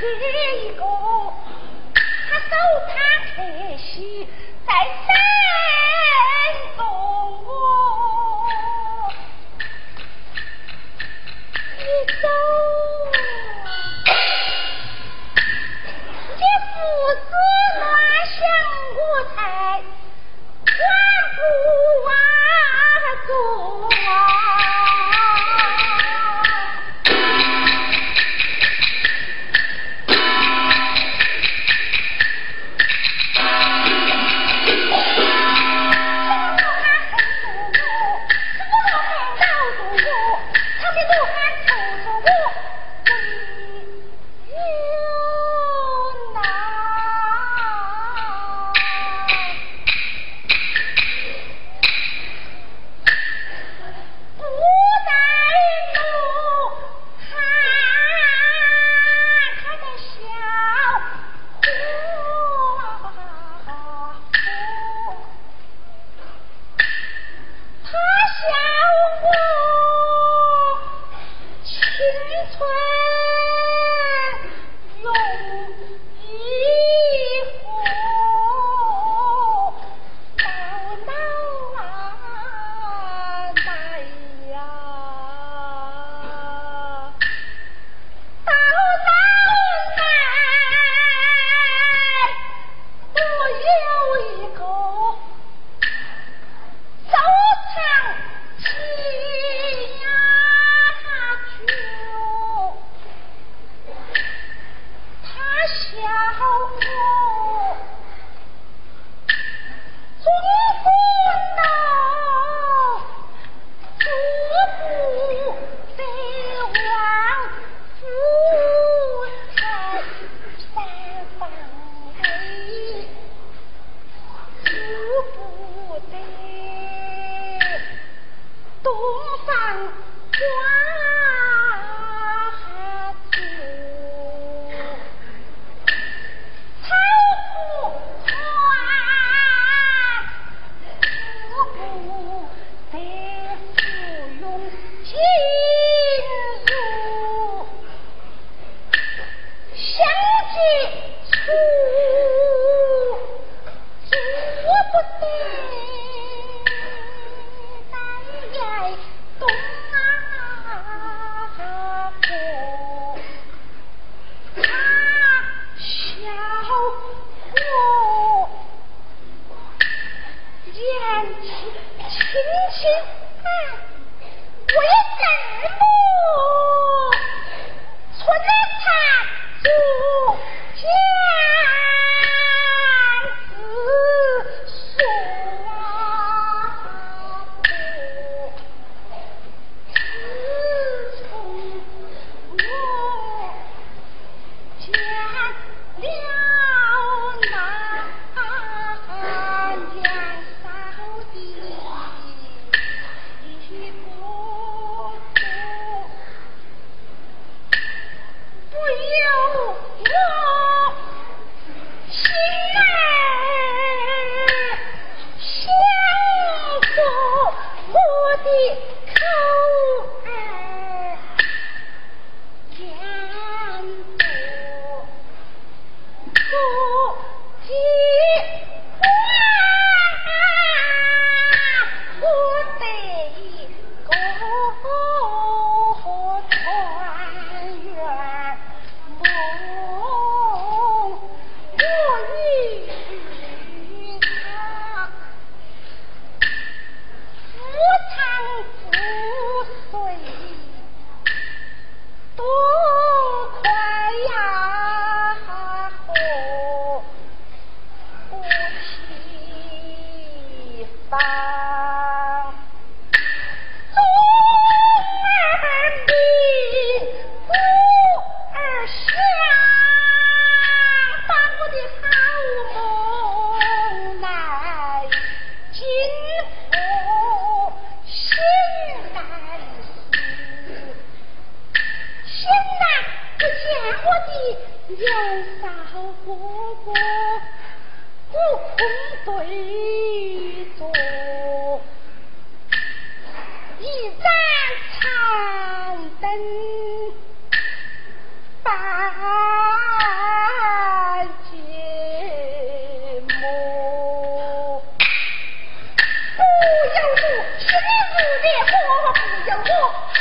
这一个，他手他可惜在。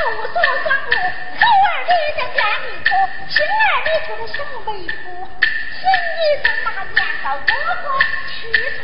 我做庄主头儿离家家里头心儿里头的小妹夫心里头那个念叨哥哥吃醋